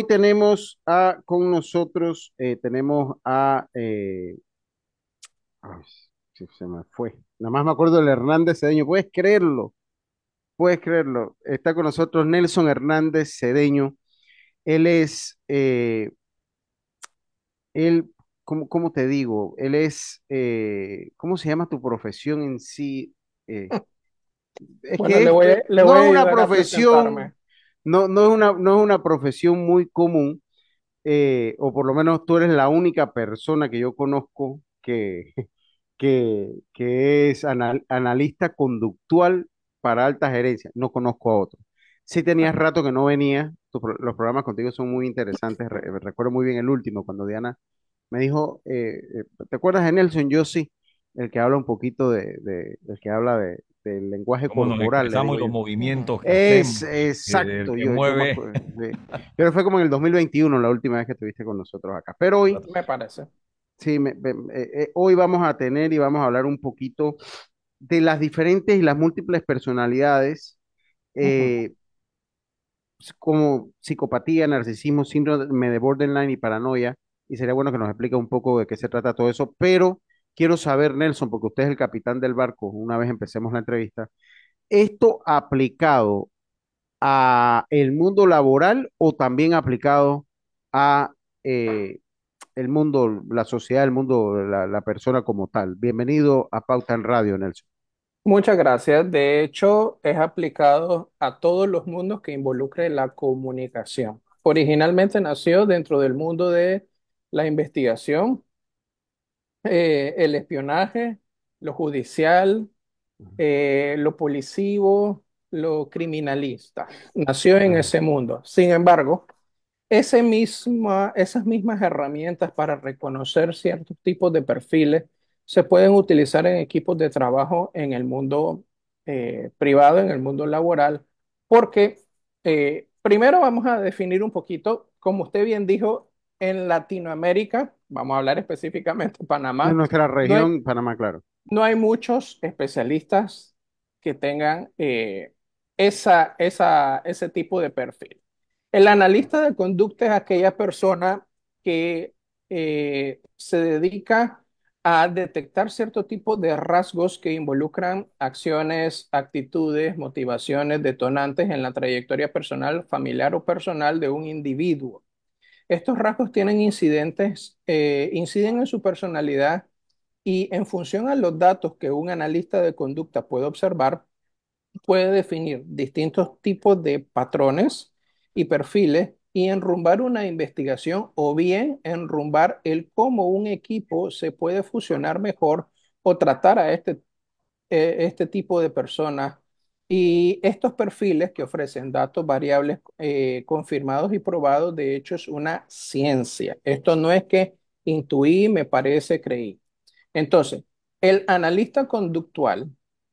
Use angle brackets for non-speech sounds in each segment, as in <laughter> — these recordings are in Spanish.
hoy tenemos a, con nosotros, eh, tenemos a, eh, ay, se me fue, nada más me acuerdo del Hernández Cedeño, ¿puedes creerlo? Puedes creerlo. Está con nosotros Nelson Hernández Cedeño. Él es, eh, él, ¿cómo, cómo te digo? Él es, ¿cómo se llama tu profesión en sí? <laughs> Es Bueno, que le voy le es a una profesión. No, no es una, no es una profesión muy común eh, o por lo menos tú eres la única persona que yo conozco que, <laughs> que, que es anal- analista conductual para alta gerencia. No conozco a otro. Sí tenías rato que no venía, tu los programas contigo son muy interesantes. Re- recuerdo muy bien el último, cuando Diana me dijo, eh, eh, ¿te acuerdas de Nelson? Yo sí, el que habla un poquito de, de- el que habla de, del lenguaje cómo nos corporal, y los movimientos que Es hacemos, exacto, que yo, yo me mueve. Pero fue como en el 2021 la última vez que estuviste con nosotros acá. Pero hoy, Me parece. sí, me- me- eh, eh, hoy vamos a tener y vamos a hablar un poquito de las diferentes y las múltiples personalidades, eh, como psicopatía, narcisismo, síndrome de borderline y paranoia. Y sería bueno que nos explique un poco de qué se trata todo eso. Pero quiero saber, Nelson, porque usted es el capitán del barco, una vez empecemos la entrevista, esto aplicado a el mundo laboral o también aplicado a eh, el mundo, la sociedad, el mundo, la, persona como tal. Bienvenido a Pauta en Radio, Nelson. Muchas gracias. De hecho, es aplicado a todos los mundos que involucre la comunicación. Originalmente nació dentro del mundo de la investigación, eh, el espionaje, lo judicial, eh, lo policivo, lo criminalista. Nació en ese mundo. Sin embargo, ese misma, esas mismas herramientas para reconocer ciertos tipos de perfiles se pueden utilizar en equipos de trabajo en el mundo eh, privado, en el mundo laboral, porque eh, primero vamos a definir un poquito, como usted bien dijo, en Latinoamérica, vamos a hablar específicamente de En Panamá, nuestra no hay, región, Panamá, claro. no hay muchos especialistas que tengan eh, esa, esa, ese tipo de perfil. El analista de conducta es aquella persona que eh, se dedica a detectar cierto tipo de rasgos que involucran acciones, actitudes, motivaciones, detonantes en la trayectoria personal, familiar o personal de un individuo. Estos rasgos tienen incidentes, eh, inciden en su personalidad y en función a los datos que un analista de conducta puede observar, puede definir distintos tipos de patrones y perfiles y enrumbar una investigación o bien enrumbar el cómo un equipo se puede fusionar mejor o tratar a este, eh, este tipo de personas. Y estos perfiles que ofrecen datos variables eh, confirmados y probados, de hecho, es una ciencia. Esto no es que intuí, me parece, creí. Entonces, el analista conductual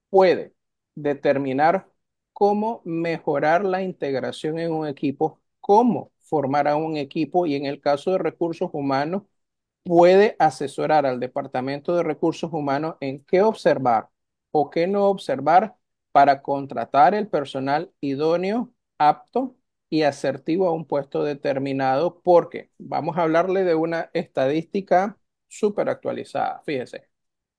puede determinar cómo mejorar la integración en un equipo, cómo formar a un equipo y en el caso de recursos humanos, puede asesorar al Departamento de Recursos Humanos en qué observar o qué no observar para contratar el personal idóneo, apto y asertivo a un puesto determinado, porque vamos a hablarle de una estadística súper actualizada. Fíjese,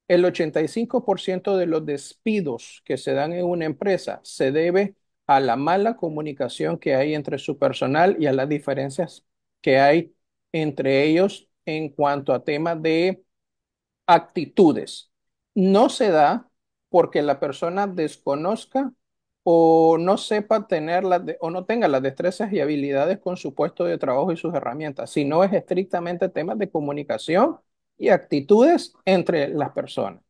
el 85% de los despidos que se dan en una empresa se debe a la mala comunicación que hay entre su personal y a las diferencias que hay entre ellos en cuanto a temas de actitudes. No se da porque la persona desconozca o no sepa tener las o no tenga las destrezas y habilidades con su puesto de trabajo y sus herramientas, sino es estrictamente temas de comunicación y actitudes entre las personas.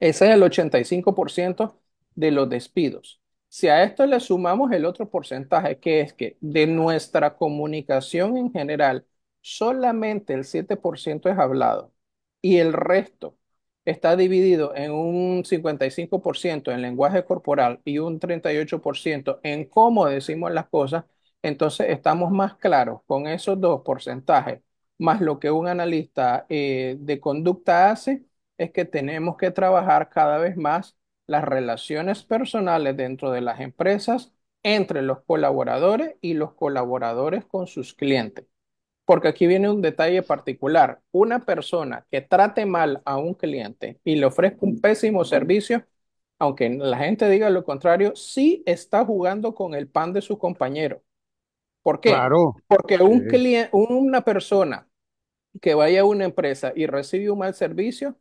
Ese es el 85% de los despidos. Si a esto le sumamos el otro porcentaje, que es que de nuestra comunicación en general, solamente el 7% es hablado y el resto está dividido en un 55% en lenguaje corporal y un 38% en cómo decimos las cosas, entonces estamos más claros con esos dos porcentajes, más lo que un analista eh, de conducta hace es que tenemos que trabajar cada vez más las relaciones personales dentro de las empresas entre los colaboradores y los colaboradores con sus clientes. Porque aquí viene un detalle particular. Una persona que trate mal a un cliente y le ofrezca un pésimo servicio, aunque la gente diga lo contrario, sí está jugando con el pan de su compañero. ¿Por qué? Claro, Porque un cliente, una persona que vaya a una empresa y recibe un mal servicio, no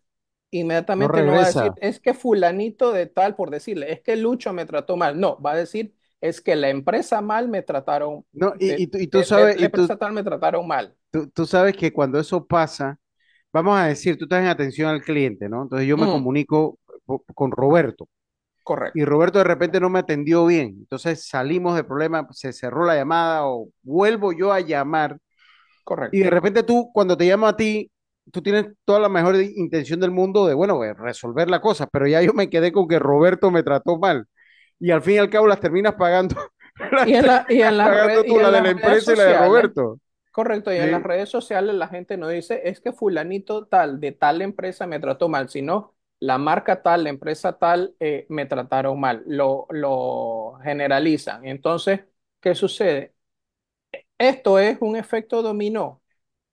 inmediatamente no va a decir, es que fulanito de tal, por decirle, es que Lucho me trató mal. No, va a decir, es que la empresa mal me trataron, No, y, y, de, tú y tú de- de- sabes, la y tú, empresa tal me trataron mal. tú, tú sabes que cuando eso pasa, vamos a decir, tú estás en atención al cliente, ¿no? Entonces yo me Mm, comunico con Roberto y correcto, Roberto de repente no me atendió bien. Entonces salimos del problema, se cerró la llamada o vuelvo yo a llamar y de correcto. repente tú, cuando te llamo a ti, tú tienes toda la mejor intención del mundo de, bueno, de resolver la cosa, pero ya yo me quedé con que Roberto me trató mal y al fin y al cabo las terminas pagando, <laughs> las Y en la, y en las pagando red- y tú, la en de la las redes empresa y la de sociales, Roberto. correcto, y en las redes sociales la gente no dice, es que fulanito tal, de tal empresa me trató mal, sino la marca tal, la empresa tal, eh, me trataron mal. Lo, lo generalizan. Entonces, ¿qué sucede? Esto es un efecto dominó.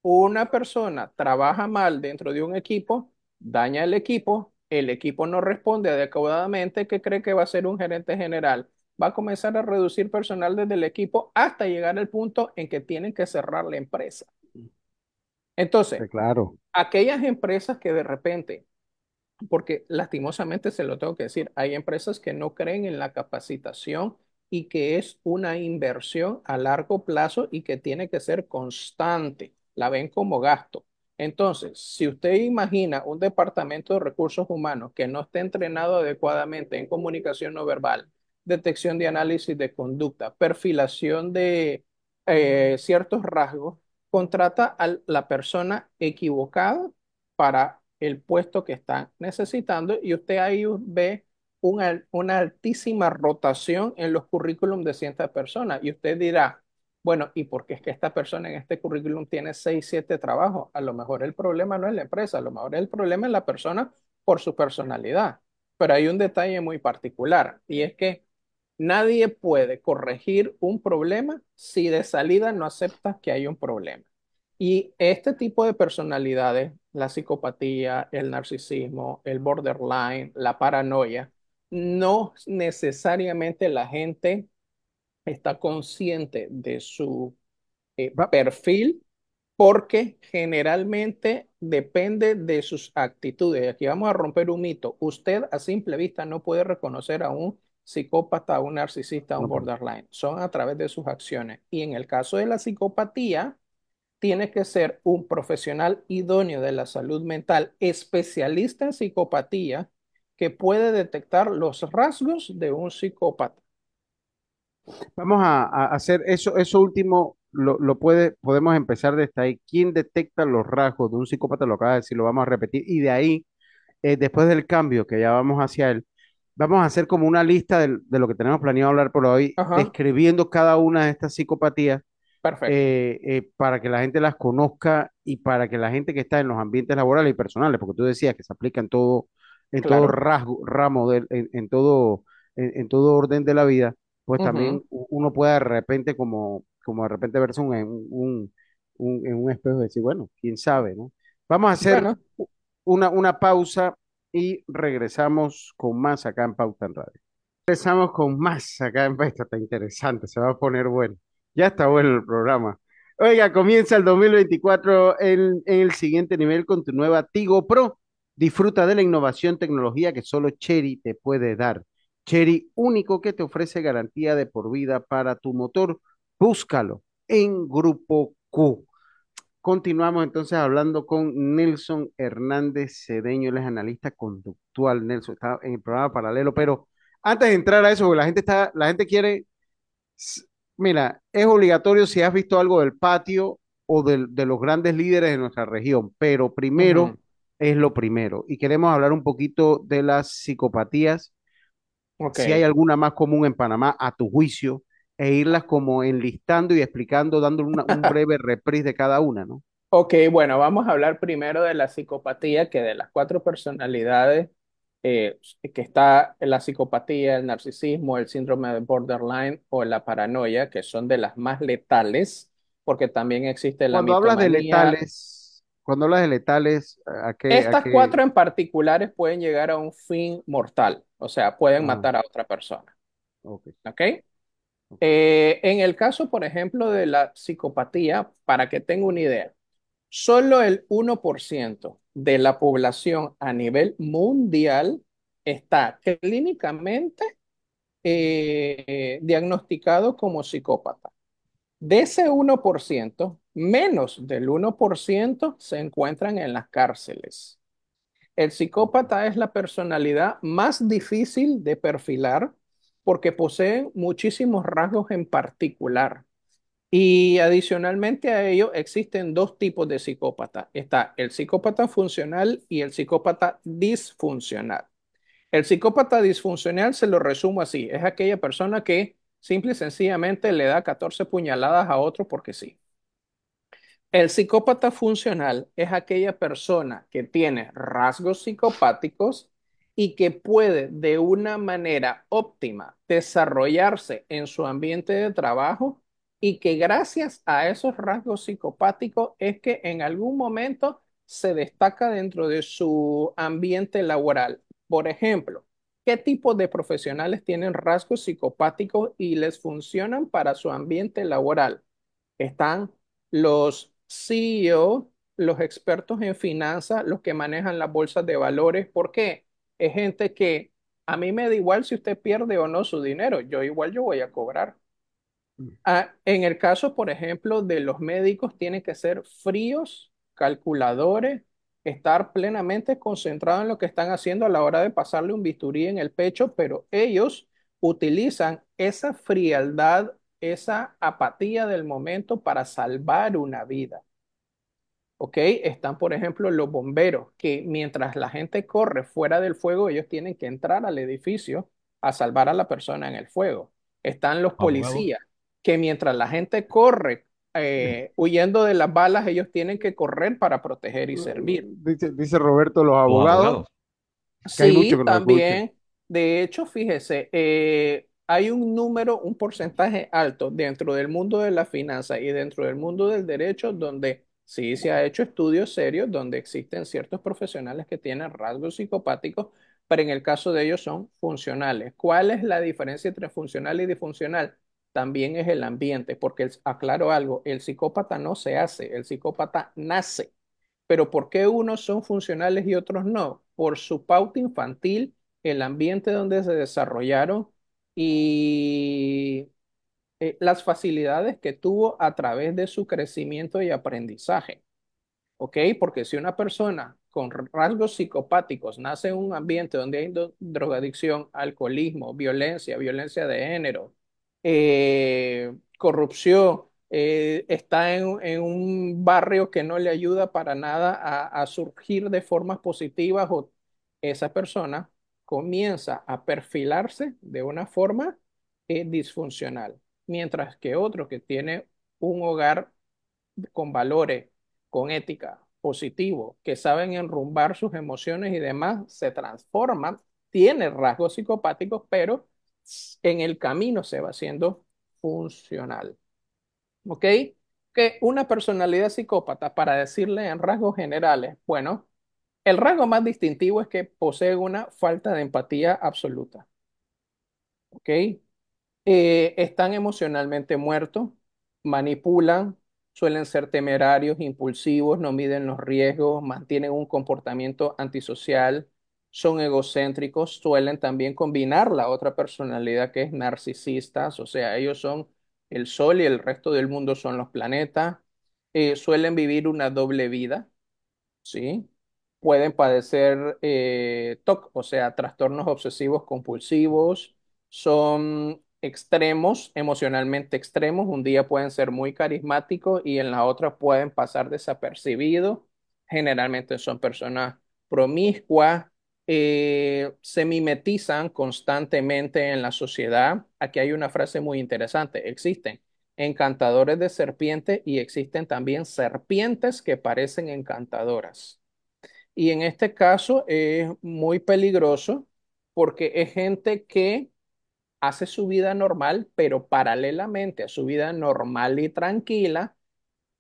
Una persona trabaja mal dentro de un equipo, daña el equipo, el equipo no responde adecuadamente, ¿qué cree que va a ser un gerente general? Va a comenzar a reducir personal desde el equipo hasta llegar al punto en que tienen que cerrar la empresa. Entonces, sí, claro. aquellas empresas que de repente porque lastimosamente se lo tengo que decir, hay empresas que no creen en la capacitación y que es una inversión a largo plazo y que tiene que ser constante, la ven como gasto. Entonces, si usted imagina un departamento de recursos humanos que no esté entrenado adecuadamente en comunicación no verbal, detección de análisis de conducta, perfilación de eh, ciertos rasgos, contrata a la persona equivocada para el puesto que están necesitando y usted ahí ve una, una altísima rotación en los currículums de ciertas personas. Y usted dirá, bueno, ¿y por qué es que esta persona en este currículum tiene seis, siete trabajos? A lo mejor el problema no es la empresa, a lo mejor el problema es la persona por su personalidad. Pero hay un detalle muy particular y es que nadie puede corregir un problema si de salida no acepta que hay un problema. Y este tipo de personalidades, la psicopatía, el narcisismo, el borderline, la paranoia, no necesariamente la gente está consciente de su eh, perfil porque generalmente depende de sus actitudes. Y aquí vamos a romper un mito. Usted a simple vista no puede reconocer a un psicópata, a un narcisista, a un borderline. Son a través de sus acciones. Y en el caso de la psicopatía, tiene que ser un profesional idóneo de la salud mental, especialista en psicopatía, que puede detectar los rasgos de un psicópata. Vamos a, a hacer eso, eso último, lo, lo puede, podemos empezar desde ahí. ¿Quién detecta los rasgos de un psicópata? Lo acaba de decir, lo vamos a repetir. Y de ahí, eh, después del cambio que ya vamos hacia él, vamos a hacer como una lista del- de, lo que tenemos planeado hablar por hoy, Ajá, describiendo cada una de estas psicopatías perfecto, eh, eh, para que la gente las conozca y para que la gente que está en los ambientes laborales y personales, porque tú decías que se aplica en todo, en todo rasgo, ramo, del- en, en todo, en, en todo orden de la vida, pues también uno puede de repente como, como de repente verse un, un, un- en un espejo y decir, bueno, quién sabe, ¿no? Vamos a hacer Bueno, una, una pausa y regresamos con más acá en Pauta en Radio. Empezamos con más acá en <laughs> Esto está interesante, se va a poner bueno. Ya está bueno el programa. Oiga, comienza el 2024 en, en el siguiente nivel con tu nueva Tigo Pro. Disfruta de la innovación tecnología que solo Cherry te puede dar. Cherry único que te ofrece garantía de por vida para tu motor. Búscalo en Grupo Q. Continuamos entonces hablando con Nelson Hernández Cedeño, él es analista conductual. Nelson está en el programa paralelo, pero antes de entrar a eso, la gente está, la gente quiere, mira, es obligatorio si has visto algo del patio o de los grandes líderes de nuestra región, pero primero es lo primero. Y queremos hablar un poquito de las psicopatías, Si hay alguna más común en Panamá, a tu juicio, e irlas como enlistando y explicando, dando una- un <laughs> breve reprise de cada una, ¿no? ok, bueno, vamos a hablar primero de la psicopatía, que de las cuatro personalidades eh, que está la psicopatía, el narcisismo, el síndrome de borderline o la paranoia, que son de las más letales, porque también existe la Cuando hablas de letales, cuando hablas de letales, ¿a qué, a Estas qué? cuatro en particulares pueden llegar a un fin mortal, o sea, pueden Ah, matar a otra persona. ok, ¿Ok? ok. Eh, en el caso, por ejemplo, de la psicopatía, para que tenga una idea, solo el uno por ciento de la población a nivel mundial está clínicamente eh, diagnosticado como psicópata. De ese uno por ciento, menos del uno por ciento se encuentran en las cárceles. El psicópata es la personalidad más difícil de perfilar porque posee muchísimos rasgos en particular. Y adicionalmente a ello existen dos tipos de psicópata. Está el psicópata funcional y el psicópata disfuncional. El psicópata disfuncional se lo resumo así, es aquella persona que simple y sencillamente le da 14 puñaladas a otro porque sí. El psicópata funcional es aquella persona que tiene rasgos psicopáticos y que puede de una manera óptima desarrollarse en su ambiente de trabajo y que gracias a esos rasgos psicopáticos es que en algún momento se destaca dentro de su ambiente laboral. Por ejemplo, ¿qué tipo de profesionales tienen rasgos psicopáticos y les funcionan para su ambiente laboral? Están los CEO, los expertos en finanzas, los que manejan las bolsas de valores. ¿Por qué? Es gente que a mí me da igual si usted pierde o no su dinero. Yo igual yo voy a cobrar. Ah, en el caso, por ejemplo, de los médicos, tienen que ser fríos, calculadores, estar plenamente concentrados en lo que están haciendo a la hora de pasarle un bisturí en el pecho, pero ellos utilizan esa frialdad, esa apatía del momento para salvar una vida. ¿ok? Están, por ejemplo, los bomberos, que mientras la gente corre fuera del fuego, ellos tienen que entrar al edificio a salvar a la persona en el fuego. Están los policías, que mientras la gente corre eh, huyendo de las balas, ellos tienen que correr para proteger y servir. Dice, dice Roberto, los Los abogados, abogados. que hay mucho Sí, que nos escuchen. también. De hecho, fíjese, eh, hay un número, un porcentaje alto dentro del mundo de la finanza y dentro del mundo del derecho donde sí se ha hecho estudios serios, donde existen ciertos profesionales que tienen rasgos psicopáticos, pero en el caso de ellos son funcionales. ¿Cuál es la diferencia entre funcional y disfuncional? También es el ambiente, porque aclaro algo, el psicópata no se hace, el psicópata nace. Pero ¿por qué unos son funcionales y otros no? Por su pauta infantil, el ambiente donde se desarrollaron y eh, las facilidades que tuvo a través de su crecimiento y aprendizaje. ¿Ok? Porque si una persona con rasgos psicopáticos nace en un ambiente donde hay drogadicción, alcoholismo, violencia, violencia de género, eh, corrupción, eh, está en, un barrio que no le ayuda para nada a, surgir de formas positivas o esa persona comienza a perfilarse de una forma eh, disfuncional, mientras que otro que tiene un hogar con valores, con ética, positivo, que saben enrumbar sus emociones y demás, se transforman, tiene rasgos psicopáticos, pero en el camino se va haciendo funcional. ¿Ok? Que una personalidad psicópata, para decirle en rasgos generales, bueno, el rasgo más distintivo es que posee una falta de empatía absoluta. ¿Ok? Eh, están emocionalmente muertos, manipulan, suelen ser temerarios, impulsivos, no miden los riesgos, mantienen un comportamiento antisocial, son egocéntricos, suelen también combinar la otra personalidad que es narcisistas, o sea, ellos son el sol y el resto del mundo son los planetas, Eh, suelen vivir una doble vida, ¿sí? Pueden padecer eh, TOC, o sea, trastornos obsesivos compulsivos, son extremos, emocionalmente extremos, un día pueden ser muy carismáticos y en la otra pueden pasar desapercibidos, generalmente son personas promiscuas, eh, se mimetizan constantemente en la sociedad. Aquí hay una frase muy interesante, existen encantadores de serpientes y existen también serpientes que parecen encantadoras. Y en este caso es muy peligroso porque es gente que hace su vida normal, pero paralelamente a su vida normal y tranquila,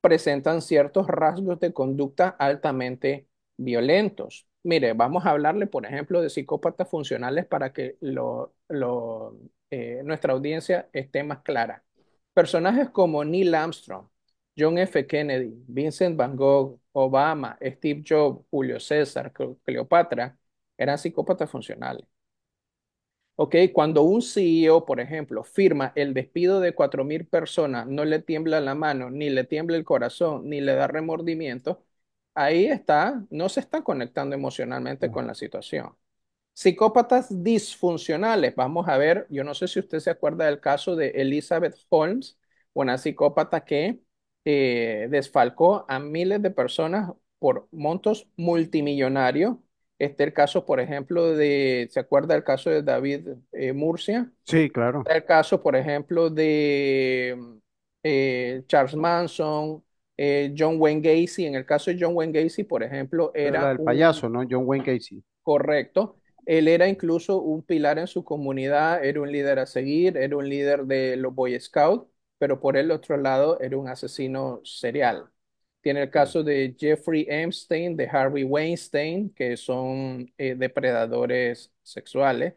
presentan ciertos rasgos de conducta altamente violentos. Mire, vamos a hablarle, por ejemplo, de psicópatas funcionales para que lo, lo, eh, nuestra audiencia esté más clara. Personajes como Neil Armstrong, John F. Kennedy, Vincent Van Gogh, Obama, Steve Jobs, Julio César, Cleopatra, eran psicópatas funcionales. Ok, cuando un CEO, por ejemplo, firma el despido de 4.000 personas, no le tiembla la mano, ni le tiembla el corazón, ni le da remordimiento, ahí está, no se está conectando emocionalmente con la situación. Psicópatas disfuncionales, vamos a ver, yo no sé si usted se acuerda del caso de Elizabeth Holmes, una psicópata que eh, desfalcó a miles de personas por montos multimillonarios Este el caso, por ejemplo, de, ¿se acuerda el caso de David eh, Murcia? Sí, claro. Está el caso, por ejemplo, de eh, Charles Manson, eh, John Wayne Gacy. En el caso de John Wayne Gacy, por ejemplo, Era un payaso, ¿no? John Wayne Gacy. correcto. Él era incluso un pilar en su comunidad, era un líder a seguir, era un líder de los Boy Scouts, pero por el otro lado era un asesino serial. Tiene el caso de Jeffrey Epstein, de Harvey Weinstein, que son eh, depredadores sexuales.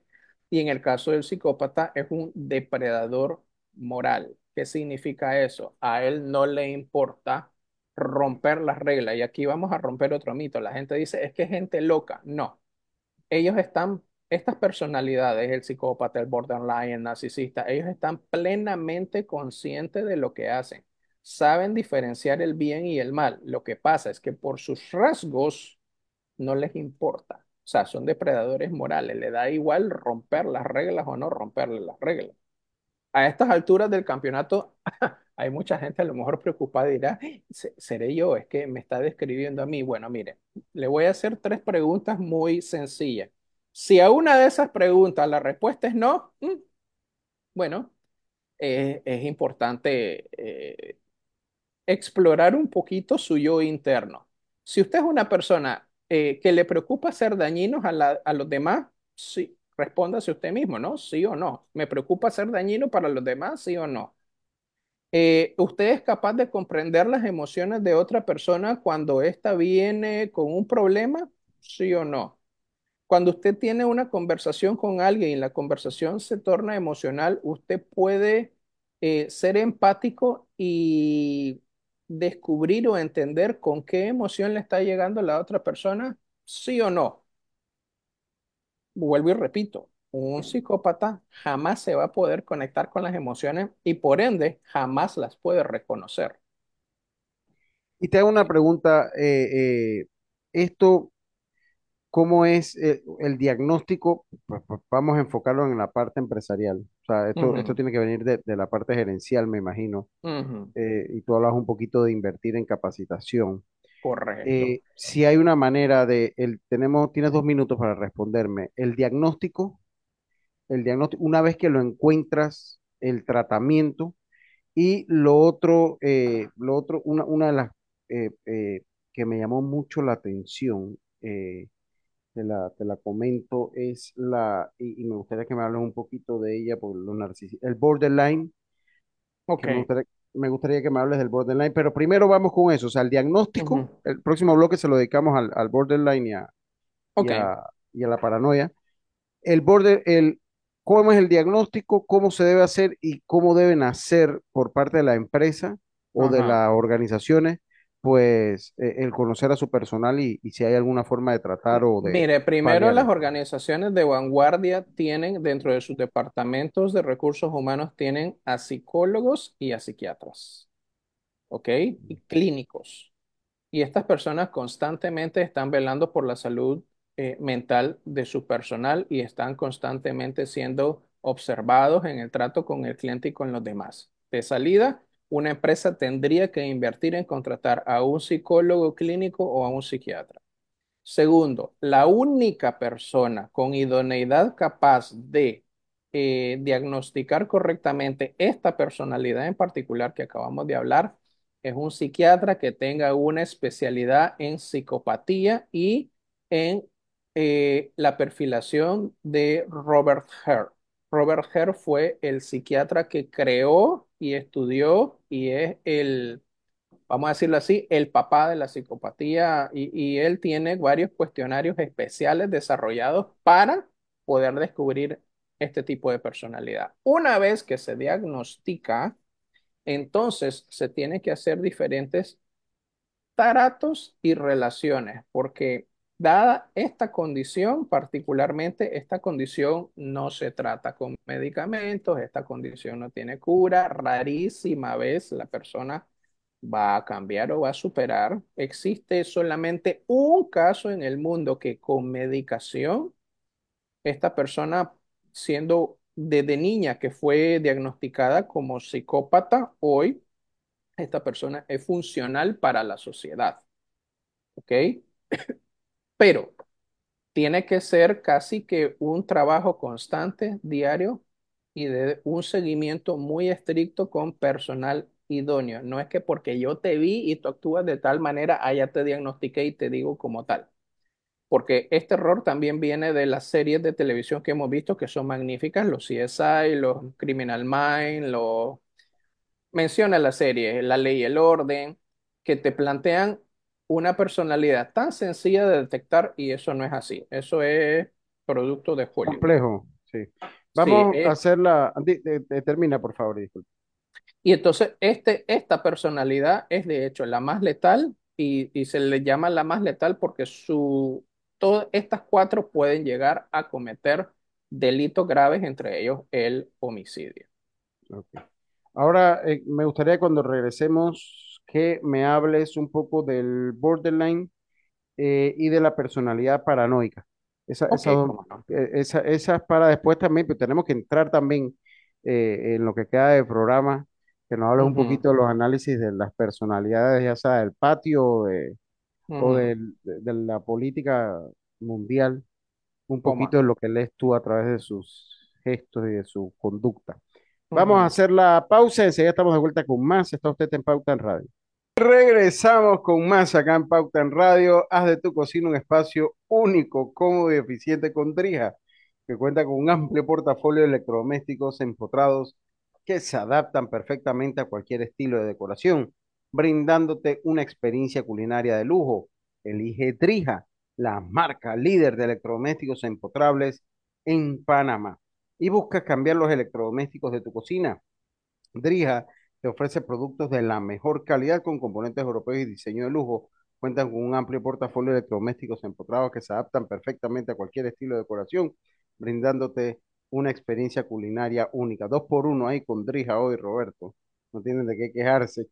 Y en el caso del psicópata es un depredador moral. ¿Qué significa eso? A él no le importa romper las reglas. Y aquí vamos a romper otro mito. La gente dice, es que gente loca. No ellos están, estas personalidades, el psicópata, el borderline, el narcisista, ellos están plenamente conscientes de lo que hacen. Saben diferenciar el bien y el mal. Lo que pasa es que por sus rasgos no les importa. O sea, son depredadores morales. Le da igual romper las reglas o no romperle las reglas. A estas alturas del campeonato <laughs> hay mucha gente a lo mejor preocupada y dirá, "¿Se- ¿seré yo? Es que me está describiendo a mí. Bueno, mire, le voy a hacer tres preguntas muy sencillas. Si a una de esas preguntas la respuesta es no, mm, bueno, eh, es importante eh, explorar un poquito su yo interno. Si usted es una persona eh, que le preocupa ser dañinos a, la- a los demás, sí, respóndase usted mismo, ¿no? Sí o no. ¿Me preocupa ser dañino para los demás? Sí o no. Eh, ¿usted es capaz de comprender las emociones de otra persona cuando ésta viene con un problema? ¿Sí o no? Cuando usted tiene una conversación con alguien y la conversación se torna emocional, usted puede eh, ser empático y descubrir o entender con qué emoción le está llegando la otra persona, ¿sí o no? Vuelvo y repito, un psicópata jamás se va a poder conectar con las emociones y por ende jamás las puede reconocer. Y te hago una pregunta, eh, eh, esto, ¿cómo es eh, el diagnóstico? Pues, pues, vamos a enfocarlo en la parte empresarial. O sea, esto, tiene que venir de, de la parte gerencial, me imagino. Eh, y tú hablas un poquito de invertir en capacitación. correcto. Eh, si hay una manera de, el, tenemos, tienes dos minutos para responderme. El diagnóstico, el diagnóstico, una vez que lo encuentras, el tratamiento y lo otro, eh, lo otro, una, una de las eh, eh, que me llamó mucho la atención, eh, te la, te la comento, es la, y, y me gustaría que me hables un poquito de ella, por lo narcisista, el borderline, que me Ok. gustaría, me gustaría que me hables del borderline, pero primero vamos con eso, o sea, el diagnóstico, el próximo bloque se lo dedicamos al, al borderline y a, y Ok. a, y a la paranoia. El border, el, ¿cómo es el diagnóstico? ¿Cómo se debe hacer y cómo deben hacer por parte de la empresa o de las organizaciones? Pues eh, el conocer a su personal y, y si hay alguna forma de tratar o de Mire, primero las organizaciones de vanguardia tienen dentro de sus departamentos de recursos humanos tienen a psicólogos y a psiquiatras, ¿ok? Y clínicos. Y estas personas constantemente están velando por la salud eh, mental de su personal y están constantemente siendo observados en el trato con el cliente y con los demás. De salida, una empresa tendría que invertir en contratar a un psicólogo clínico o a un psiquiatra. Segundo, la única persona con idoneidad capaz de eh, diagnosticar correctamente esta personalidad en particular que acabamos de hablar es un psiquiatra que tenga una especialidad en psicopatía y en eh, la perfilación de Robert Hare. Robert Hare fue el psiquiatra que creó y estudió y es el, vamos a decirlo así, el papá de la psicopatía y, y él tiene varios cuestionarios especiales desarrollados para poder descubrir este tipo de personalidad. Una vez que se diagnostica, entonces se tiene que hacer diferentes taratos y relaciones, porque dada esta condición, particularmente esta condición no se trata con medicamentos, esta condición no tiene cura, rarísima vez la persona va a cambiar o va a superar. Existe solamente un caso en el mundo que con medicación, esta persona siendo desde niña que fue diagnosticada como psicópata, hoy esta persona es funcional para la sociedad. ¿Ok? Pero tiene que ser casi que un trabajo constante, diario, y de un seguimiento muy estricto con personal idóneo. No es que porque yo te vi y tú actúas de tal manera, ah, ya te diagnostiqué y te digo como tal. Porque este error también viene de las series de televisión que hemos visto que son magníficas, los CSI, los Criminal Minds, los menciona la serie La Ley y el Orden, que te plantean una personalidad tan sencilla de detectar y eso no es así. Eso es producto de Hollywood. Complejo, sí. Sí, Vamos a de- de- Termina, por favor, disculpe. y entonces este, esta personalidad es de hecho la más letal y, y se le llama la más letal porque su, todas estas cuatro pueden llegar a cometer delitos graves, entre ellos el homicidio. Ahora, eh, me gustaría cuando regresemos que me hables un poco del borderline eh, y de la personalidad paranoica. Esa, Ok, esa, dos- cómo no. eh, esa, esa es para después también, pero tenemos que entrar también eh, en lo que queda de programa, que nos hables un poquito de los análisis de las personalidades, ya sea del patio o de, o del- de, de la política mundial, un poquito de lo que lees tú a través de sus gestos y de su conducta. Vamos a hacer la pausa, enseguida estamos de vuelta con más. Está usted en Pauta en Radio. Regresamos con más acá en Pauta en Radio. Haz de tu cocina un espacio único, cómodo y eficiente con Drija, que cuenta con un amplio portafolio de electrodomésticos empotrados que se adaptan perfectamente a cualquier estilo de decoración, brindándote una experiencia culinaria de lujo. Elige Drija, la marca líder de electrodomésticos empotrables en Panamá. Y busca cambiar los electrodomésticos de tu cocina. Drija te ofrece productos de la mejor calidad con componentes europeos y diseño de lujo. Cuentan con un amplio portafolio de electrodomésticos empotrados que se adaptan perfectamente a cualquier estilo de decoración, brindándote una experiencia culinaria única. Dos por uno ahí con Drija hoy, Roberto. No tienen de qué quejarse.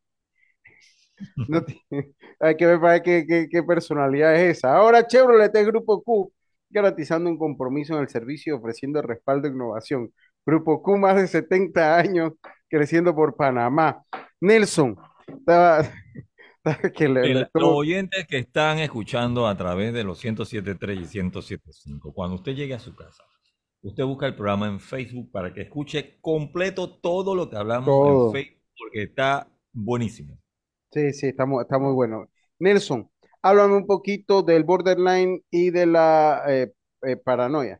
<laughs> <laughs> Hay que ver para qué, qué, qué personalidad es esa. Ahora Chevrolet es Grupo Q, garantizando un compromiso en el servicio y ofreciendo respaldo e innovación. Grupo Q, más de 70 años creciendo por Panamá. Nelson, estaba, <laughs> estaba que le, le El- los oyentes que están escuchando a través de los 107.3 y 107.5, cuando usted llegue a su casa, usted busca el programa en Facebook para que escuche completo todo lo que hablamos todo. en Facebook, porque está buenísimo. Sí, sí, está muy, está muy bueno. Nelson, háblame un poquito del borderline y de la eh, eh, paranoia.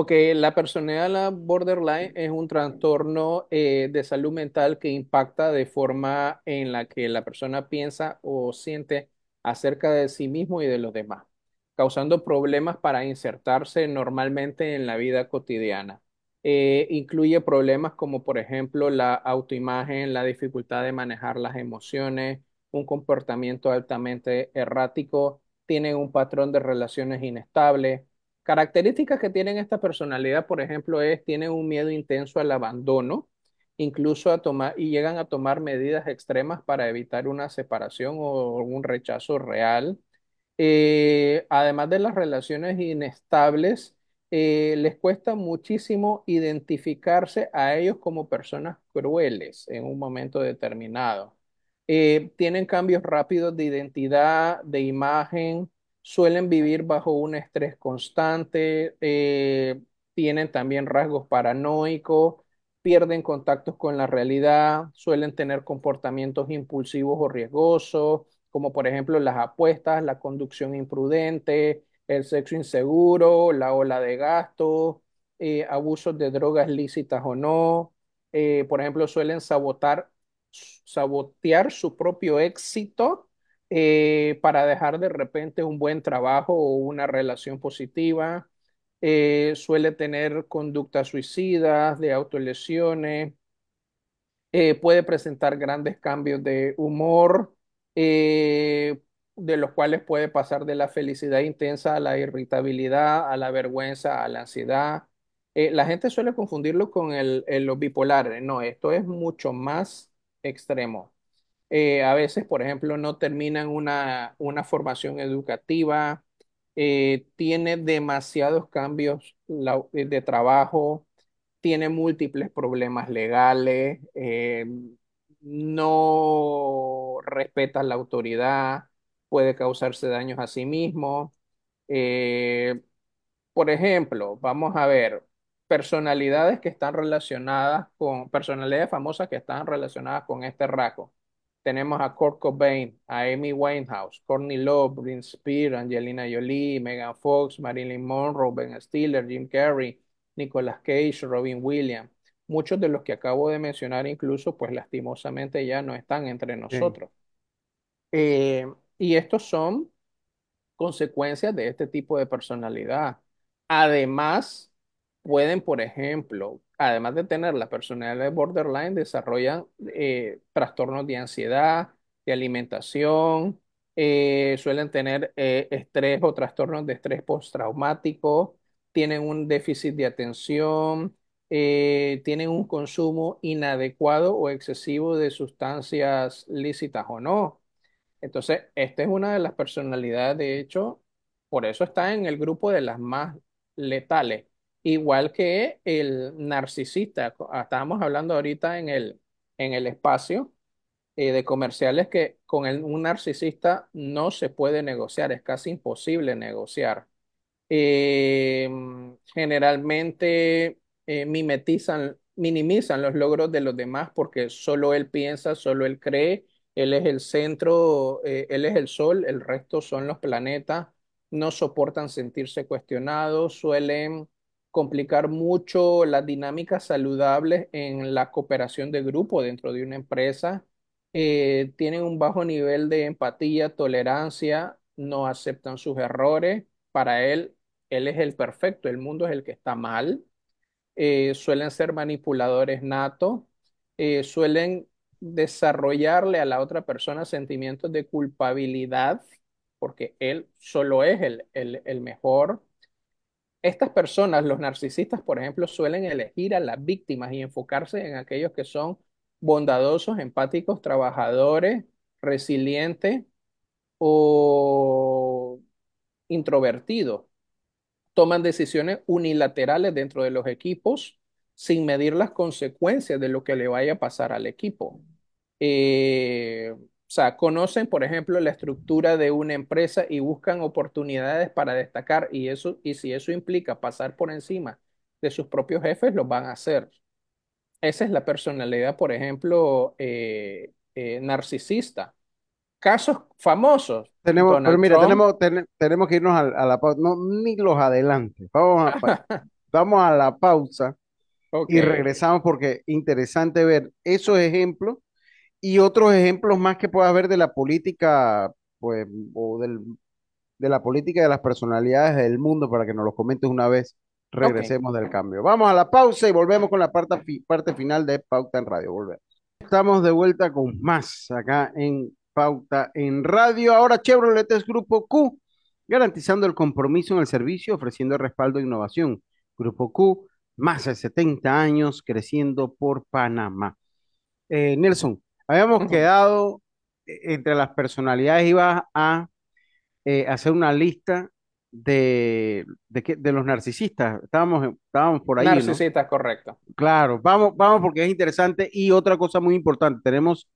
Ok, la personalidad borderline es un trastorno eh, de salud mental que impacta de forma en la que la persona piensa o siente acerca de sí mismo y de los demás, causando problemas para insertarse normalmente en la vida cotidiana. Eh, incluye problemas como, por ejemplo, la autoimagen, la dificultad de manejar las emociones, un comportamiento altamente errático, tienen un patrón de relaciones inestables Características que tienen esta personalidad, por ejemplo, es tienen un miedo intenso al abandono, incluso a tomar y llegan a tomar medidas extremas para evitar una separación o un rechazo real. Eh, además de las relaciones inestables, eh, les cuesta muchísimo identificarse a ellos como personas crueles en un momento determinado. Eh, tienen cambios rápidos de identidad, de imagen, suelen vivir bajo un estrés constante, eh, tienen también rasgos paranoicos, pierden contactos con la realidad, suelen tener comportamientos impulsivos o riesgosos como por ejemplo las apuestas, la conducción imprudente, el sexo inseguro, la ola de gasto, eh, abusos de drogas lícitas o no. Eh, por ejemplo, suelen sabotar, sabotear su propio éxito eh, para dejar de repente un buen trabajo o una relación positiva. Eh, suele tener conductas suicidas, de autolesiones, eh, puede presentar grandes cambios de humor, de los cuales puede pasar de la felicidad intensa a la irritabilidad, a la vergüenza, a la ansiedad. La gente suele confundirlo con el, el- los bipolares. No, esto es mucho más extremo. Eh, a veces, por ejemplo, no terminan una, una formación educativa, eh, tiene demasiados cambios la- de trabajo, tiene múltiples problemas legales, eh, no respeta la autoridad, puede causarse daños a sí mismo. eh, por ejemplo, vamos a ver personalidades que están relacionadas con, personalidades famosas que están relacionadas con este rasgo. Tenemos a Kurt Cobain, a Amy Winehouse, Courtney Love, Britney Spears, Angelina Jolie, Megan Fox, Marilyn Monroe, Ben Stiller, Jim Carrey, Nicolas Cage, Robin Williams. Muchos de los que acabo de mencionar incluso, pues lastimosamente ya no están entre Sí. nosotros. Eh, y estos son consecuencias de este tipo de personalidad. Además, pueden, por ejemplo, además de tener la personalidad de borderline, desarrollan eh, trastornos de ansiedad, de alimentación, eh, suelen tener eh, estrés o trastornos de estrés postraumático, tienen un déficit de atención, tienen un consumo inadecuado o excesivo de sustancias lícitas o no. Entonces, esta es una de las personalidades, de hecho, por eso está en el grupo de las más letales, igual que el narcisista. Ah, Estábamos hablando ahorita en el, en el espacio eh, de comerciales que con el- un narcisista no se puede negociar, es casi imposible negociar eh, generalmente eh, mimetizan, minimizan los logros de los demás porque solo él piensa, solo él cree, él es el centro, eh, él es el sol, el resto son los planetas, no soportan sentirse cuestionados, suelen complicar mucho las dinámicas saludables en la cooperación de grupo dentro de una empresa, eh, tienen un bajo nivel de empatía, tolerancia, no aceptan sus errores. Para él, él es el perfecto, el mundo es el que está mal. Eh, suelen ser manipuladores natos, eh, suelen desarrollarle a la otra persona sentimientos de culpabilidad, porque él solo es el, el, el mejor. Estas personas, los narcisistas, por ejemplo, suelen elegir a las víctimas y enfocarse en aquellos que son bondadosos, empáticos, trabajadores, resilientes o introvertidos toman decisiones unilaterales dentro de los equipos sin medir las consecuencias de lo que le vaya a pasar al equipo. Eh, o sea, conocen, por ejemplo, la estructura de una empresa y buscan oportunidades para destacar y eso, y si eso implica pasar por encima de sus propios jefes, lo van a hacer. Esa es la personalidad, por ejemplo, eh, eh, narcisista. Casos famosos, Tenemos, pero Donald mira, Trump. tenemos, ten- tenemos que irnos a, a la pausa, no, ni los adelante. Vamos a, <laughs> vamos a la pausa Ok, y regresamos porque interesante ver esos ejemplos y otros ejemplos más que pueda haber de la política, pues, o del, de la política de las personalidades del mundo para que nos los comentes una vez regresemos del cambio. Vamos a la pausa y volvemos con la parte, parte final de Pauta en Radio. Volvemos. Estamos de vuelta con más acá en Pauta en Radio. Ahora Chevrolet es Grupo Q, garantizando el compromiso en el servicio, ofreciendo respaldo e innovación. Grupo Q, más de 70 años creciendo por Panamá. Eh, Nelson, habíamos quedado eh, entre las personalidades, ibas a eh, hacer una lista de, de, los narcisistas. Estábamos, estábamos por ahí, ¿no? Narcisista, correcto. Claro, vamos, vamos porque es interesante. Y otra cosa muy importante, tenemos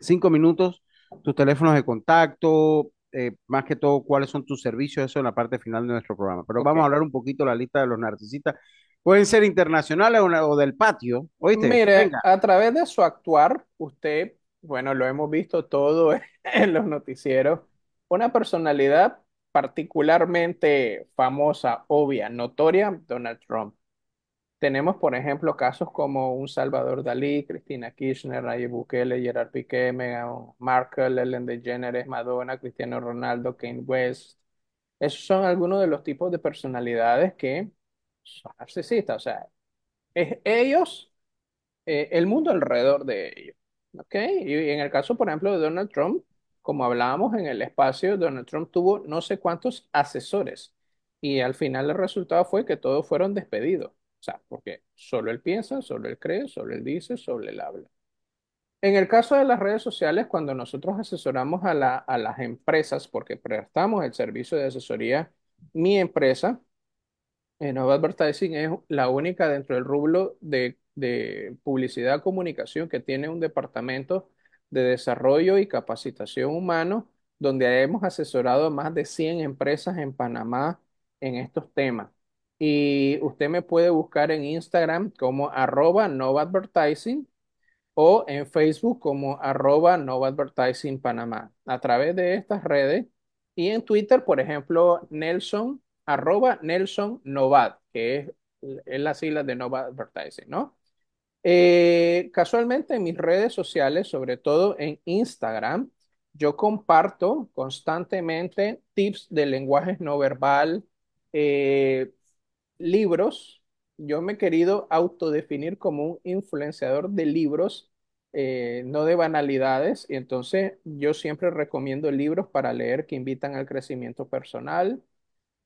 cinco minutos, tus teléfonos de contacto, eh, más que todo, cuáles son tus servicios, eso en la parte final de nuestro programa. Pero vamos a hablar un poquito de la lista de los narcisistas. Pueden ser internacionales o, del patio, ¿oíste? Mire, Venga, a través de su actuar, usted Bueno, lo hemos visto todo <laughs> en los noticieros. Una personalidad particularmente famosa, obvia, notoria, Donald Trump. Tenemos, por ejemplo, casos como un Salvador Dalí, Cristina Kirchner, Nayib Bukele, Gerard Piqué, Meghan Markle, Ellen DeGeneres, Madonna, Cristiano Ronaldo, Kanye West. Esos son algunos de los tipos de personalidades que son narcisistas. O sea, es ellos, eh, el mundo alrededor de ellos. ¿Ok? Y en el caso, por ejemplo, de Donald Trump, como hablábamos en el espacio, Donald Trump tuvo no sé cuántos asesores. Y al final el resultado fue que todos fueron despedidos. O sea, porque solo él piensa, solo él cree, solo él dice, solo él habla. En el caso de las redes sociales, cuando nosotros asesoramos a la- a las empresas, porque prestamos el servicio de asesoría, mi empresa, Nova Advertising, es la única dentro del rubro de, de publicidad comunicación que tiene un departamento de desarrollo y capacitación humano, donde hemos asesorado a más de 100 empresas en Panamá en estos temas. Y usted me puede buscar en Instagram como arroba Nova Advertising o en Facebook como arroba Nova Advertising Panamá. A través de estas redes y en Twitter, por ejemplo, Nelson, arroba Nelson Novad, que es, es la sigla de Nova Advertising, ¿no? Eh, casualmente en mis redes sociales, sobre todo en Instagram, yo comparto constantemente tips de lenguaje no verbal, eh, libros, yo me he querido autodefinir como un influenciador de libros, eh, no de banalidades, y entonces yo siempre recomiendo libros para leer que invitan al crecimiento personal.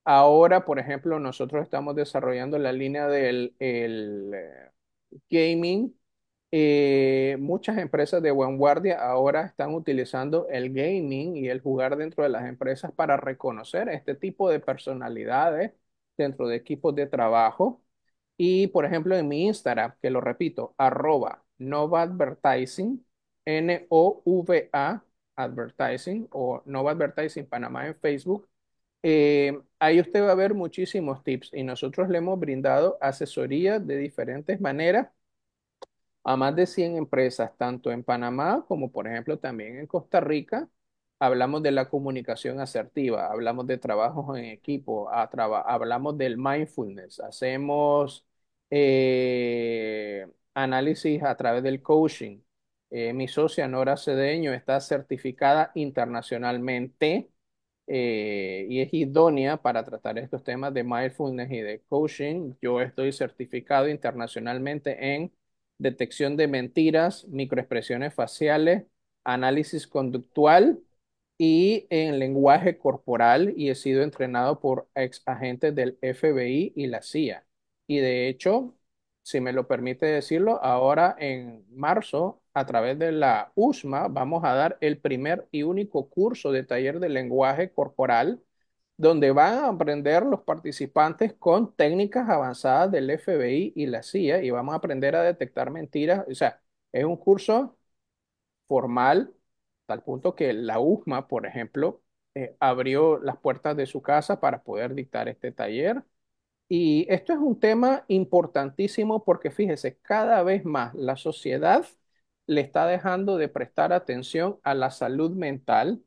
Ahora, por ejemplo, nosotros estamos desarrollando la línea del el, eh, gaming. Eh, muchas empresas de vanguardia ahora están utilizando el gaming y el jugar dentro de las empresas para reconocer este tipo de personalidades dentro de equipos de trabajo. Y por ejemplo, en mi Instagram, que lo repito, arroba Nova Advertising, N-O-V-A Advertising o Nova Advertising Panamá en Facebook, eh, ahí usted va a ver muchísimos tips y nosotros le hemos brindado asesoría de diferentes maneras a más de 100 empresas, tanto en Panamá como por ejemplo también en Costa Rica. Hablamos de la comunicación asertiva, hablamos de trabajos en equipo, a traba- hablamos del mindfulness, hacemos eh, análisis a través del coaching. Eh, mi socia Nora Cedeño está certificada internacionalmente eh, y es idónea para tratar estos temas de mindfulness y de coaching. Yo estoy certificado internacionalmente en detección de mentiras, microexpresiones faciales, análisis conductual y en lenguaje corporal y he sido entrenado por ex agentes del FBI y la CIA. Y de hecho, si me lo permite decirlo, ahora en marzo, a través de la USMA, vamos a dar el primer y único curso de taller de lenguaje corporal donde van a aprender los participantes con técnicas avanzadas del FBI y la CIA y vamos a aprender a detectar mentiras. O sea, es un curso formal, tal punto que la USMA, por ejemplo, eh, abrió las puertas de su casa para poder dictar este taller. Y esto es un tema importantísimo porque fíjese, cada vez más la sociedad le está dejando de prestar atención a la salud mental.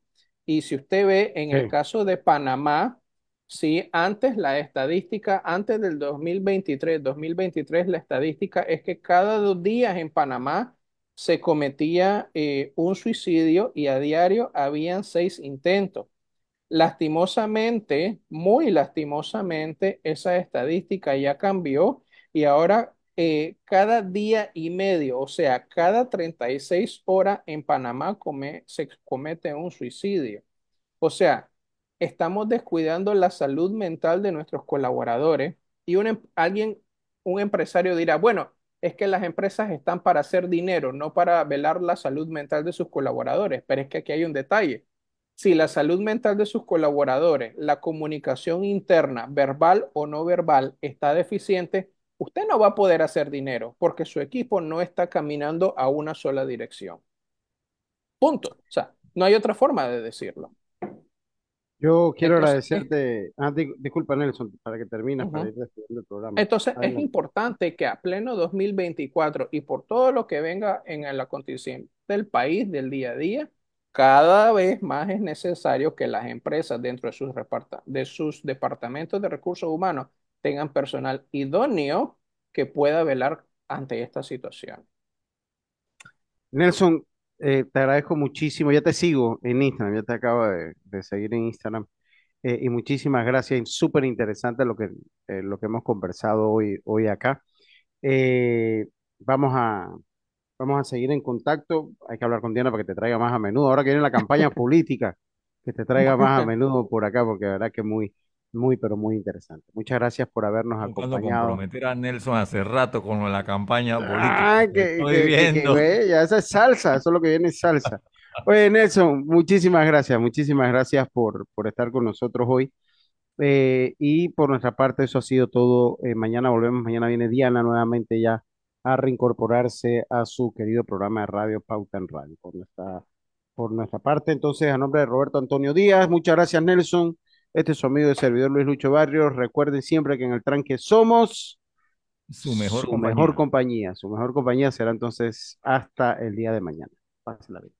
Y si usted ve en el caso de Panamá, sí, antes la estadística, antes del 2023, 2023, la estadística es que cada dos días en Panamá se cometía eh, un suicidio y a diario habían seis intentos. Lastimosamente, muy lastimosamente, esa estadística ya cambió y ahora eh, cada día y medio, o sea, cada 36 horas en Panamá se comete un suicidio. O sea, estamos descuidando la salud mental de nuestros colaboradores y un, em- alguien, un empresario dirá, bueno, es que las empresas están para hacer dinero, no para velar la salud mental de sus colaboradores, pero es que aquí hay un detalle. Si la salud mental de sus colaboradores, la comunicación interna, verbal o no verbal, está deficiente, usted no va a poder hacer dinero porque su equipo no está caminando a una sola dirección. Punto. O sea, no hay otra forma de decirlo. Yo quiero Entonces, agradecerte. Ah, di- disculpa, Nelson, para que termines, para ir despidiendo el programa. Entonces, es importante que a pleno 2024 y por todo lo que venga en el acontecimiento, del país, del día a día, cada vez más es necesario que las empresas dentro de sus, reparta- de sus departamentos de recursos humanos tengan personal idóneo que pueda velar ante esta situación. Nelson, eh, te agradezco muchísimo. Ya te sigo en Instagram, ya te acabo de, de seguir en Instagram. Eh, y muchísimas gracias. Súper interesante lo que, eh, lo que hemos conversado hoy, hoy acá. Eh, vamos a, vamos a seguir en contacto. Hay que hablar con Diana para que te traiga más a menudo. Ahora que viene la campaña <laughs> política, que te traiga más a <laughs> menudo por acá, porque la verdad que muy, muy, pero muy interesante. Muchas gracias por habernos Buscando acompañado. comprometer a Nelson hace rato con la campaña política. Ah, que que, Estoy que, que, que, viendo. ya esa es salsa, eso es lo que viene es salsa. Oye, Nelson, muchísimas gracias, muchísimas gracias por, por estar con nosotros hoy. Eh, y por nuestra parte, eso ha sido todo. Eh, mañana volvemos, mañana viene Diana nuevamente ya a reincorporarse a su querido programa de radio Pauta en Radio. Por nuestra, por nuestra parte, entonces, a nombre de Roberto Antonio Díaz, muchas gracias, Nelson. Este es su amigo de servidor Luis Lucho Barrios. Recuerden siempre que en el tranque somos Su mejor su compañía. mejor compañía. Su mejor compañía será entonces hasta el día de mañana. Pásenla bien.